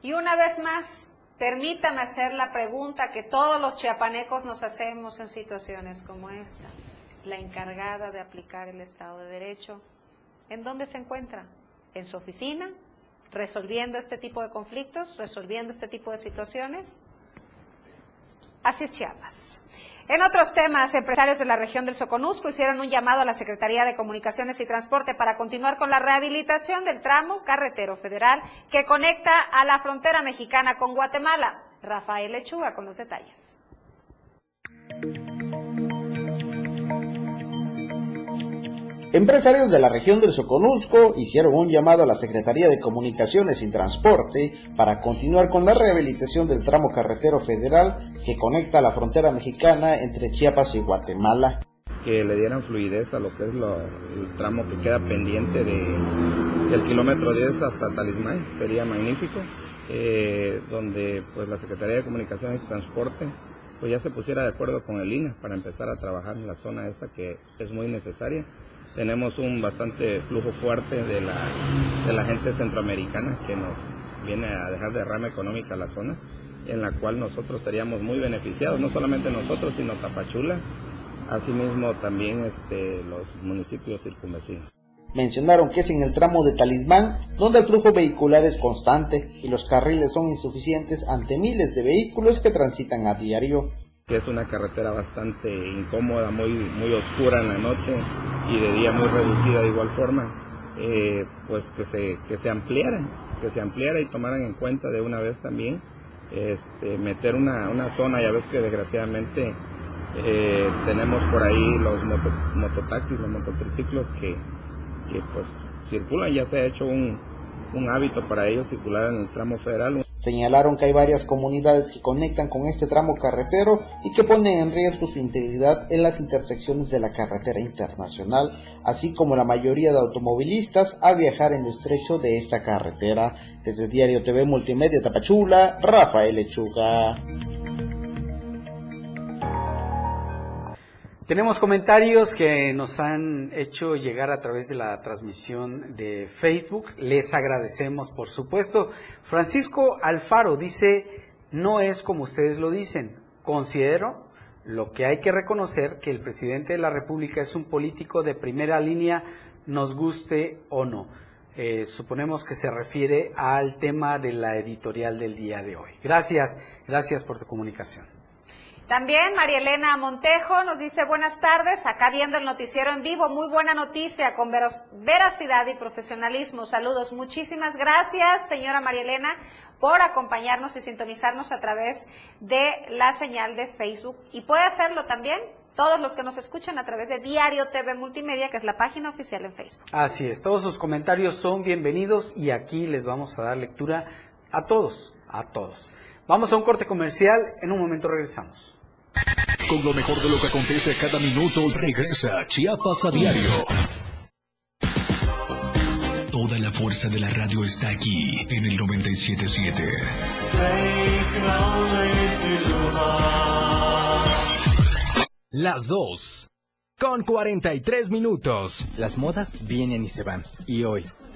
Y una vez más, permítame hacer la pregunta que todos los chiapanecos nos hacemos en situaciones como esta. La encargada de aplicar el Estado de Derecho, ¿en dónde se encuentra? ¿En su oficina? ¿Resolviendo este tipo de conflictos? ¿Resolviendo este tipo de situaciones? Así es Chiapas. En otros temas, empresarios de la región del Soconusco hicieron un llamado a la Secretaría de Comunicaciones y Transporte para continuar con la rehabilitación del tramo carretero federal que conecta a la frontera mexicana con Guatemala. Rafael Lechuga con los detalles. Empresarios de la región del Soconusco hicieron un llamado a la Secretaría de Comunicaciones y Transporte para continuar con la rehabilitación del tramo carretero federal que conecta la frontera mexicana entre Chiapas y Guatemala. Que le dieran fluidez a lo que es el tramo que queda pendiente de, del kilómetro 10 hasta Talismán, sería magnífico, eh, donde pues la Secretaría de Comunicaciones y Transporte pues ya se pusiera de acuerdo con el INA para empezar a trabajar en la zona esta que es muy necesaria tenemos un bastante flujo fuerte de la, de la gente centroamericana que nos viene a dejar derrama económica a la zona, en la cual nosotros seríamos muy beneficiados, no solamente nosotros, sino Tapachula, asimismo también este, los municipios circunvecinos. Mencionaron que es en el tramo de Talismán donde el flujo vehicular es constante y los carriles son insuficientes ante miles de vehículos que transitan a diario que es una carretera bastante incómoda, muy, muy oscura en la noche y de día muy reducida de igual forma, eh, pues que se, que se ampliara, que se ampliara y tomaran en cuenta de una vez también este, meter una, una zona, ya ves que desgraciadamente eh, tenemos por ahí los mototaxis, los mototriciclos que, que pues circulan, ya se ha hecho un, un hábito para ellos circular en el tramo federal. Señalaron que hay varias comunidades que conectan con este tramo carretero y que ponen en riesgo su integridad en las intersecciones de la carretera internacional, así como la mayoría de automovilistas al viajar en lo estrecho de esta carretera. Desde Diario TV Multimedia Tapachula, Rafael Lechuga. Tenemos comentarios que nos han hecho llegar a través de la transmisión de Facebook. Les agradecemos, por supuesto. Francisco Alfaro dice, no es como ustedes lo dicen. Considero lo que hay que reconocer que el presidente de la República es un político de primera línea, nos guste o no. Eh, suponemos que se refiere al tema de la editorial del día de hoy. Gracias, gracias por tu comunicación. También María Elena Montejo nos dice buenas tardes, acá viendo el noticiero en vivo, muy buena noticia con veracidad y profesionalismo. Saludos, muchísimas gracias señora María Elena por acompañarnos y sintonizarnos a través de la señal de Facebook y puede hacerlo también todos los que nos escuchan a través de Diario TV Multimedia, que es la página oficial en Facebook. Así es, todos sus comentarios son bienvenidos y aquí les vamos a dar lectura a todos, a todos. Vamos a un corte comercial, en un momento regresamos. Con lo mejor de lo que acontece cada minuto, regresa Chiapas a diario. Toda la fuerza de la radio está aquí en el 977. Las dos. Con 43 minutos. Las modas vienen y se van. Y hoy,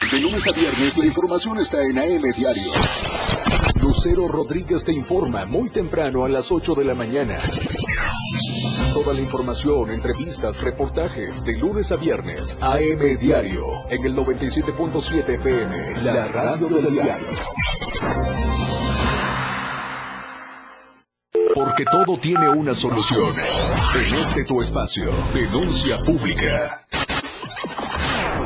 De lunes a viernes la información está en AM Diario. Lucero Rodríguez te informa muy temprano a las 8 de la mañana. Toda la información, entrevistas, reportajes de lunes a viernes. AM Diario en el 97.7 FM, la radio del diario. Porque todo tiene una solución. En este tu espacio, denuncia pública.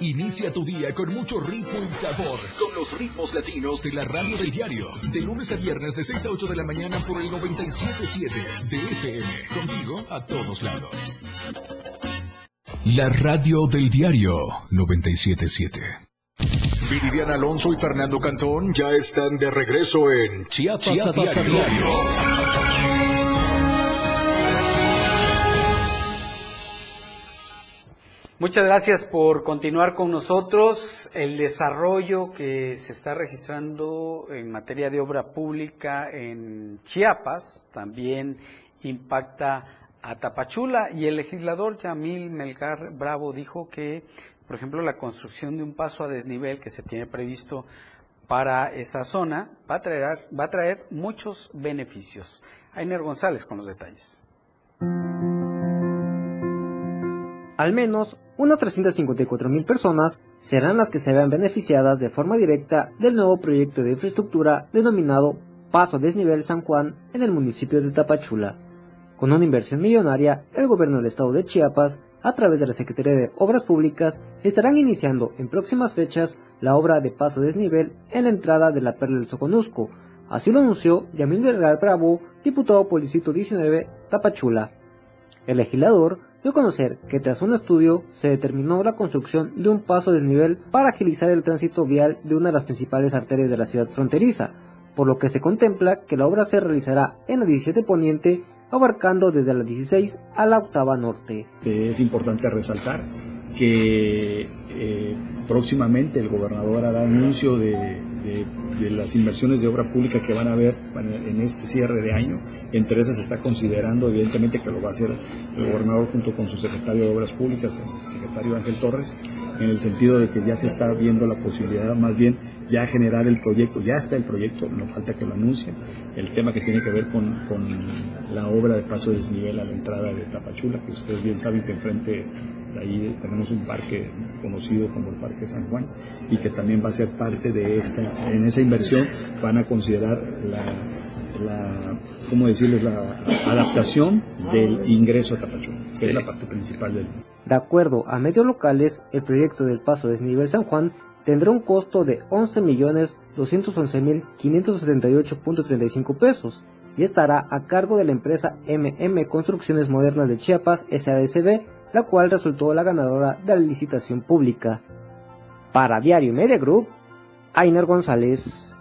Inicia tu día con mucho ritmo y sabor, con los ritmos latinos de la radio del diario, de lunes a viernes de 6 a 8 de la mañana por el 97.7 de FM, contigo a todos lados. La radio del diario 97.7. Viridiana Alonso y Fernando Cantón ya están de regreso en Chiapas, Chiapas a a diario. Muchas gracias por continuar con nosotros. El desarrollo que se está registrando en materia de obra pública en Chiapas también impacta a Tapachula y el legislador Yamil Melgar Bravo dijo que, por ejemplo, la construcción de un paso a desnivel que se tiene previsto para esa zona va a traer, va a traer muchos beneficios. Ainer González con los detalles. Al menos unas 354 mil personas serán las que se vean beneficiadas de forma directa del nuevo proyecto de infraestructura denominado Paso Desnivel San Juan en el municipio de Tapachula. Con una inversión millonaria, el gobierno del estado de Chiapas, a través de la Secretaría de Obras Públicas, estarán iniciando en próximas fechas la obra de paso desnivel en la entrada de la Perla del Soconusco. Así lo anunció Yamil Vergara Bravo, diputado Distrito 19, Tapachula. El legislador dio a conocer que tras un estudio se determinó la construcción de un paso de desnivel para agilizar el tránsito vial de una de las principales arterias de la ciudad fronteriza, por lo que se contempla que la obra se realizará en la 17 Poniente, abarcando desde la 16 a la octava norte. Es importante resaltar que eh, próximamente el gobernador hará anuncio de, las inversiones de obra pública que van a haber en este cierre de año. Entre esas está considerando, evidentemente, que lo va a hacer el gobernador junto con su secretario de Obras Públicas, el secretario Ángel Torres, en el sentido de que ya se está viendo la posibilidad, más bien, ya generar el proyecto, ya está el proyecto, no falta que lo anuncien, el tema que tiene que ver con, con la obra de paso de desnivel a la entrada de Tapachula, que ustedes bien saben que enfrente ahí tenemos un parque conocido como el Parque San Juan y que también va a ser parte de esta, en esa inversión van a considerar la, ¿cómo decirles? la adaptación del ingreso a Tapachula, que es la parte principal del De acuerdo a medios locales, el proyecto del paso desnivel San Juan tendrá un costo de 11.211.578.35 pesos y estará a cargo de la empresa MM Construcciones Modernas de Chiapas SADCB, la cual resultó la ganadora de la licitación pública. Para Diario Media Group, Ainer González.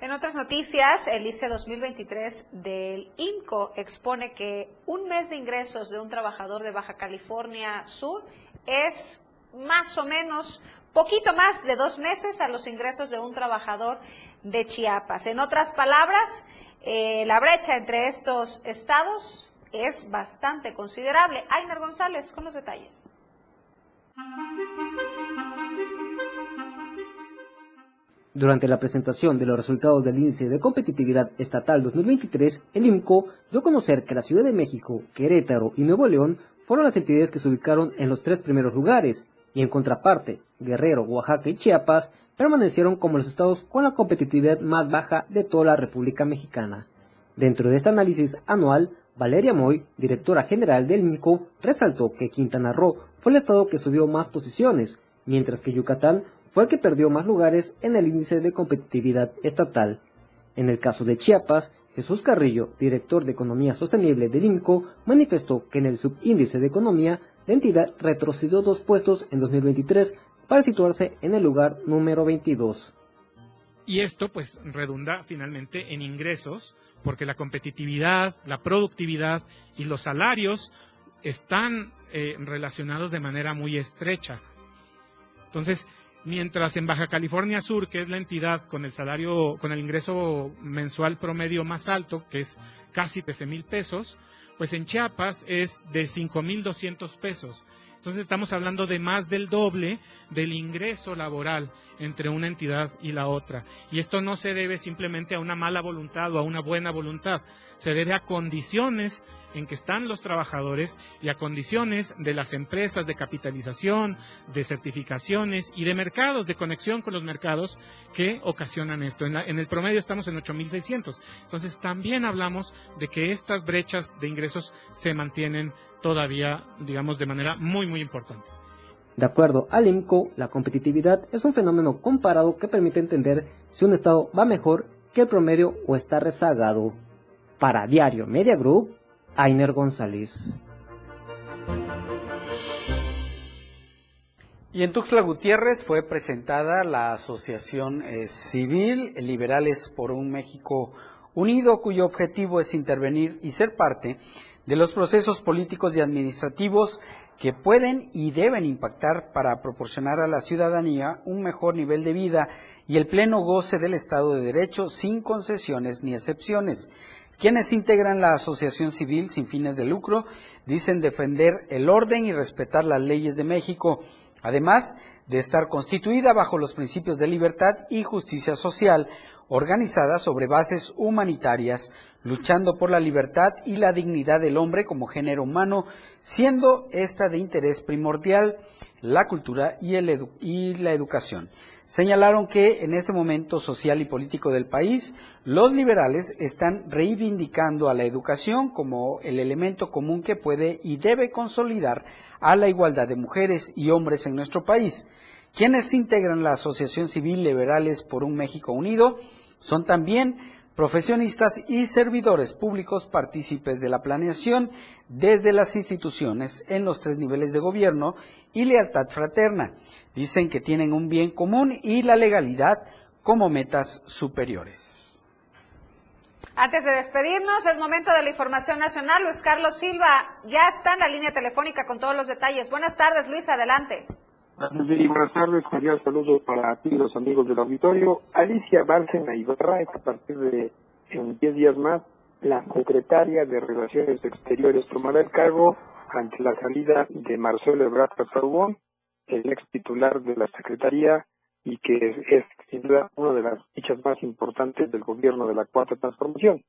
En otras noticias, el ICE 2023 del INCO expone que un mes de ingresos de un trabajador de Baja California Sur es más o menos, poquito más de dos meses a los ingresos de un trabajador de Chiapas. En otras palabras, eh, la brecha entre estos estados es bastante considerable. Ainer González con los detalles. Durante la presentación de los resultados del Índice de Competitividad Estatal 2023, el IMCO dio a conocer que la Ciudad de México, Querétaro y Nuevo León fueron las entidades que se ubicaron en los tres primeros lugares, y en contraparte, Guerrero, Oaxaca y Chiapas permanecieron como los estados con la competitividad más baja de toda la República Mexicana. Dentro de este análisis anual, Valeria Moy, directora general del INCO, resaltó que Quintana Roo fue el estado que subió más posiciones, mientras que Yucatán fue el que perdió más lugares en el índice de competitividad estatal. En el caso de Chiapas, Jesús Carrillo, director de Economía Sostenible del INCO, manifestó que en el subíndice de economía la entidad retrocedió dos puestos en 2023 para situarse en el lugar número 22. Y esto pues redunda finalmente en ingresos, porque la competitividad, la productividad y los salarios están eh, relacionados de manera muy estrecha. Entonces, mientras en Baja California Sur, que es la entidad con el salario, con el ingreso mensual promedio más alto, que es casi 13 mil pesos, pues en Chiapas es de 5 mil 200 pesos. Entonces estamos hablando de más del doble del ingreso laboral entre una entidad y la otra. Y esto no se debe simplemente a una mala voluntad o a una buena voluntad, se debe a condiciones en que están los trabajadores y a condiciones de las empresas de capitalización, de certificaciones y de mercados, de conexión con los mercados que ocasionan esto. En, en el promedio estamos en 8.600. Entonces también hablamos de que estas brechas de ingresos se mantienen todavía, digamos, de manera muy, muy importante. De acuerdo al IMCO, la competitividad es un fenómeno comparado que permite entender si un estado va mejor que el promedio o está rezagado. Para Diario Media Group, Ainer González. Y en Tuxtla Gutiérrez fue presentada la Asociación eh, Civil Liberales por un México Unido, cuyo objetivo es intervenir y ser parte de los procesos políticos y administrativos que pueden y deben impactar para proporcionar a la ciudadanía un mejor nivel de vida y el pleno goce del Estado de Derecho sin concesiones ni excepciones. Quienes integran la Asociación Civil sin fines de lucro dicen defender el orden y respetar las leyes de México, además de estar constituida bajo los principios de libertad y justicia social, organizada sobre bases humanitarias, luchando por la libertad y la dignidad del hombre como género humano, siendo esta de interés primordial la cultura y, la educación. Señalaron que en este momento social y político del país, los liberales están reivindicando a la educación como el elemento común que puede y debe consolidar a la igualdad de mujeres y hombres en nuestro país. Quienes integran la Asociación Civil Liberales por un México Unido son también profesionistas y servidores públicos partícipes de la planeación desde las instituciones en los tres niveles de gobierno y lealtad fraterna. Dicen que tienen un bien común y la legalidad como metas superiores. Antes de despedirnos, es momento de la información nacional. Luis Carlos Silva ya está en la línea telefónica con todos los detalles. Buenas tardes, Luis, adelante. Buenas tardes, cordial saludo para ti los amigos del auditorio. Alicia Bárcena Ibarra es a partir de en 10 días más la secretaria de Relaciones Exteriores tomará el cargo ante la salida de Marcelo Ebrard Casarubón, el ex titular de la Secretaría y que es, sin duda una de las fichas más importantes del gobierno de la Cuarta Transformación.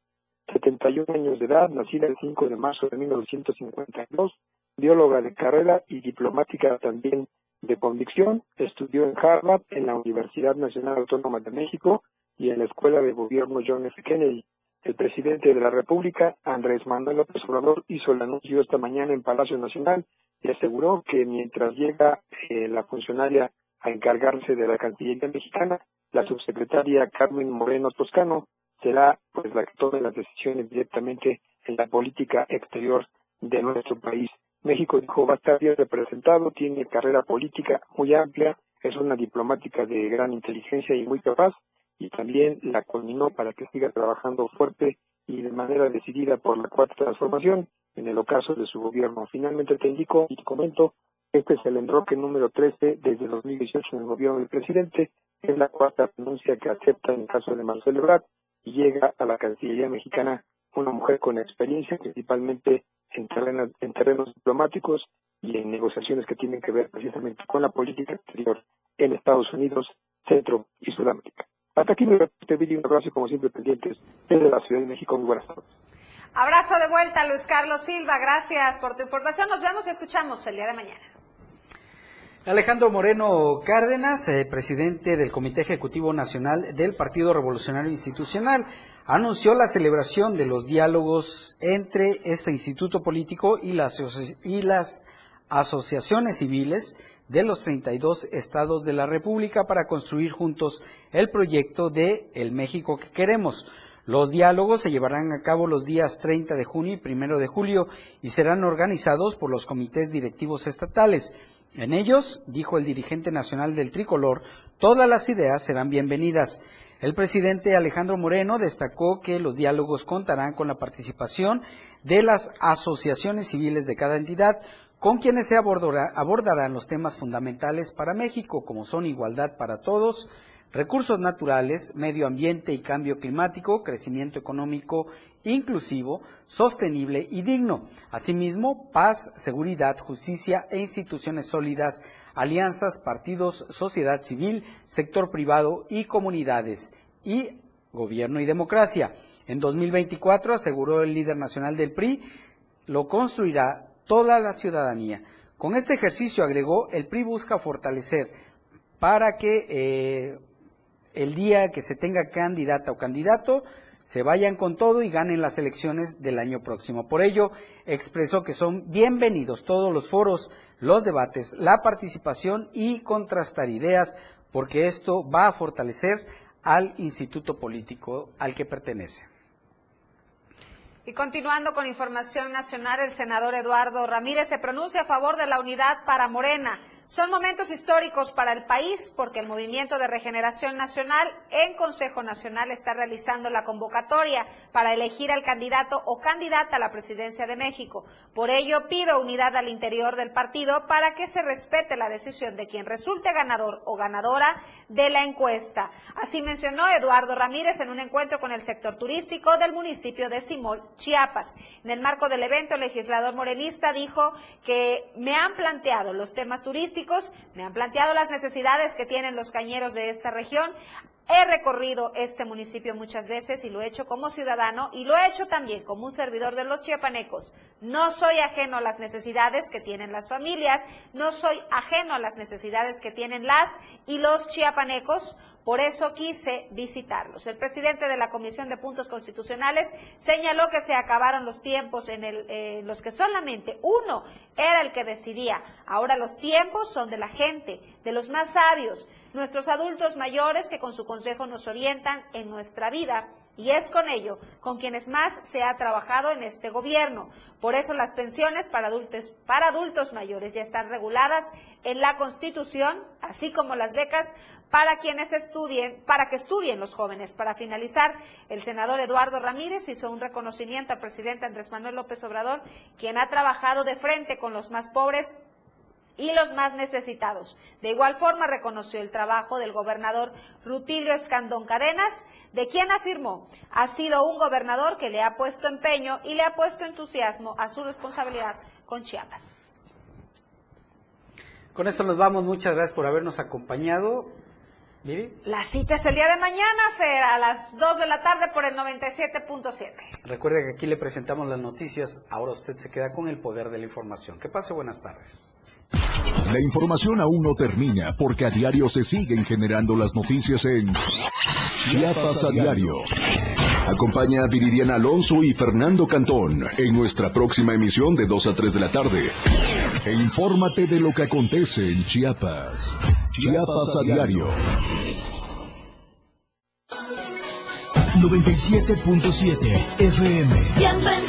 71 años de edad, nacida el 5 de marzo de 1952, bióloga de carrera y diplomática también de convicción, estudió en Harvard, en la Universidad Nacional Autónoma de México y en la Escuela de Gobierno John F. Kennedy. El presidente de la República, Andrés Manuel López Obrador, hizo el anuncio esta mañana en Palacio Nacional y aseguró que mientras llega eh, la funcionaria a encargarse de la Cancillería mexicana, la subsecretaria Carmen Moreno Toscano será pues la que tome las decisiones directamente en la política exterior de nuestro país. México dijo va a estar bien representado, tiene carrera política muy amplia, es una diplomática de gran inteligencia y muy capaz, y también la culminó para que siga trabajando fuerte y de manera decidida por la cuarta transformación en el ocaso de su gobierno. Finalmente te indico y te comento, este es el enroque número 13 desde 2018 en el gobierno del presidente, es la cuarta renuncia que acepta en el caso de Marcelo Ebrard y llega a la Cancillería mexicana una mujer con experiencia, principalmente en terrenos, en terrenos diplomáticos y en negociaciones que tienen que ver precisamente con la política exterior en Estados Unidos, Centro y Sudamérica. Hasta aquí me y un abrazo como siempre pendientes desde la Ciudad de México. Muy buenas tardes. Abrazo de vuelta, Luis Carlos Silva. Gracias por tu información. Nos vemos y escuchamos el día de mañana. Alejandro Moreno Cárdenas, eh, presidente del Comité Ejecutivo Nacional del Partido Revolucionario Institucional, anunció la celebración de los diálogos entre este instituto político y las, y las asociaciones civiles de los 32 estados de la República para construir juntos el proyecto de El México que queremos. Los diálogos se llevarán a cabo los días 30 de junio y 1 de julio y serán organizados por los comités directivos estatales. En ellos, dijo el dirigente nacional del tricolor, todas las ideas serán bienvenidas. El presidente Alejandro Moreno destacó que los diálogos contarán con la participación de las asociaciones civiles de cada entidad, con quienes se abordarán los temas fundamentales para México, como son igualdad para todos, recursos naturales, medio ambiente y cambio climático, crecimiento económico inclusivo, sostenible y digno. Asimismo, paz, seguridad, justicia e instituciones sólidas, alianzas, partidos, sociedad civil, sector privado y comunidades, y gobierno y democracia. En 2024, aseguró el líder nacional del PRI, lo construirá toda la ciudadanía. Con este ejercicio, agregó, el PRI busca fortalecer para que eh, el día que se tenga candidata o candidato, se vayan con todo y ganen las elecciones del año próximo. Por ello, expresó que son bienvenidos todos los foros, los debates, la participación y contrastar ideas, porque esto va a fortalecer al instituto político al que pertenece. Y continuando con información nacional, el senador Eduardo Ramírez se pronuncia a favor de la unidad para Morena. Son momentos históricos para el país porque el Movimiento de Regeneración Nacional en Consejo Nacional está realizando la convocatoria para elegir al candidato o candidata a la presidencia de México. Por ello, pido unidad al interior del partido para que se respete la decisión de quien resulte ganador o ganadora de la encuesta. Así mencionó Eduardo Ramírez en un encuentro con el sector turístico del municipio de Simol, Chiapas. En el marco del evento, el legislador morenista dijo que me han planteado los temas turísticos me han planteado las necesidades que tienen los cañeros de esta región. He recorrido este municipio muchas veces y lo he hecho como ciudadano y lo he hecho también como un servidor de los chiapanecos. No soy ajeno a las necesidades que tienen las familias, no soy ajeno a las necesidades que tienen las y los chiapanecos, por eso quise visitarlos. El presidente de la Comisión de Puntos Constitucionales señaló que se acabaron los tiempos en, en los que solamente uno era el que decidía. Ahora los tiempos son de la gente, de los más sabios, nuestros adultos mayores que con su consejo nos orientan en nuestra vida y es con ello con quienes más se ha trabajado en este gobierno. Por eso las pensiones para adultos, para adultos mayores ya están reguladas en la Constitución, así como las becas para quienes estudien, para que estudien los jóvenes. Para finalizar, el senador Eduardo Ramírez hizo un reconocimiento al presidente Andrés Manuel López Obrador, quien ha trabajado de frente con los más pobres y los más necesitados. De igual forma reconoció el trabajo del gobernador Rutilio Escandón Cadenas, de quien afirmó ha sido un gobernador que le ha puesto empeño y le ha puesto entusiasmo a su responsabilidad con Chiapas. Con esto nos vamos. Muchas gracias por habernos acompañado. Miri. La cita es el día de mañana, Fer, a las 2 de la tarde por el 97.7. Recuerde que aquí le presentamos las noticias. Ahora usted se queda con el poder de la información. Que pase buenas tardes. La información aún no termina porque a diario se siguen generando las noticias en Chiapas a diario. Acompaña a Viridiana Alonso y Fernando Cantón en nuestra próxima emisión de 2 a 3 de la tarde. E infórmate de lo que acontece en Chiapas. Chiapas a diario. 97.7 FM. Siempre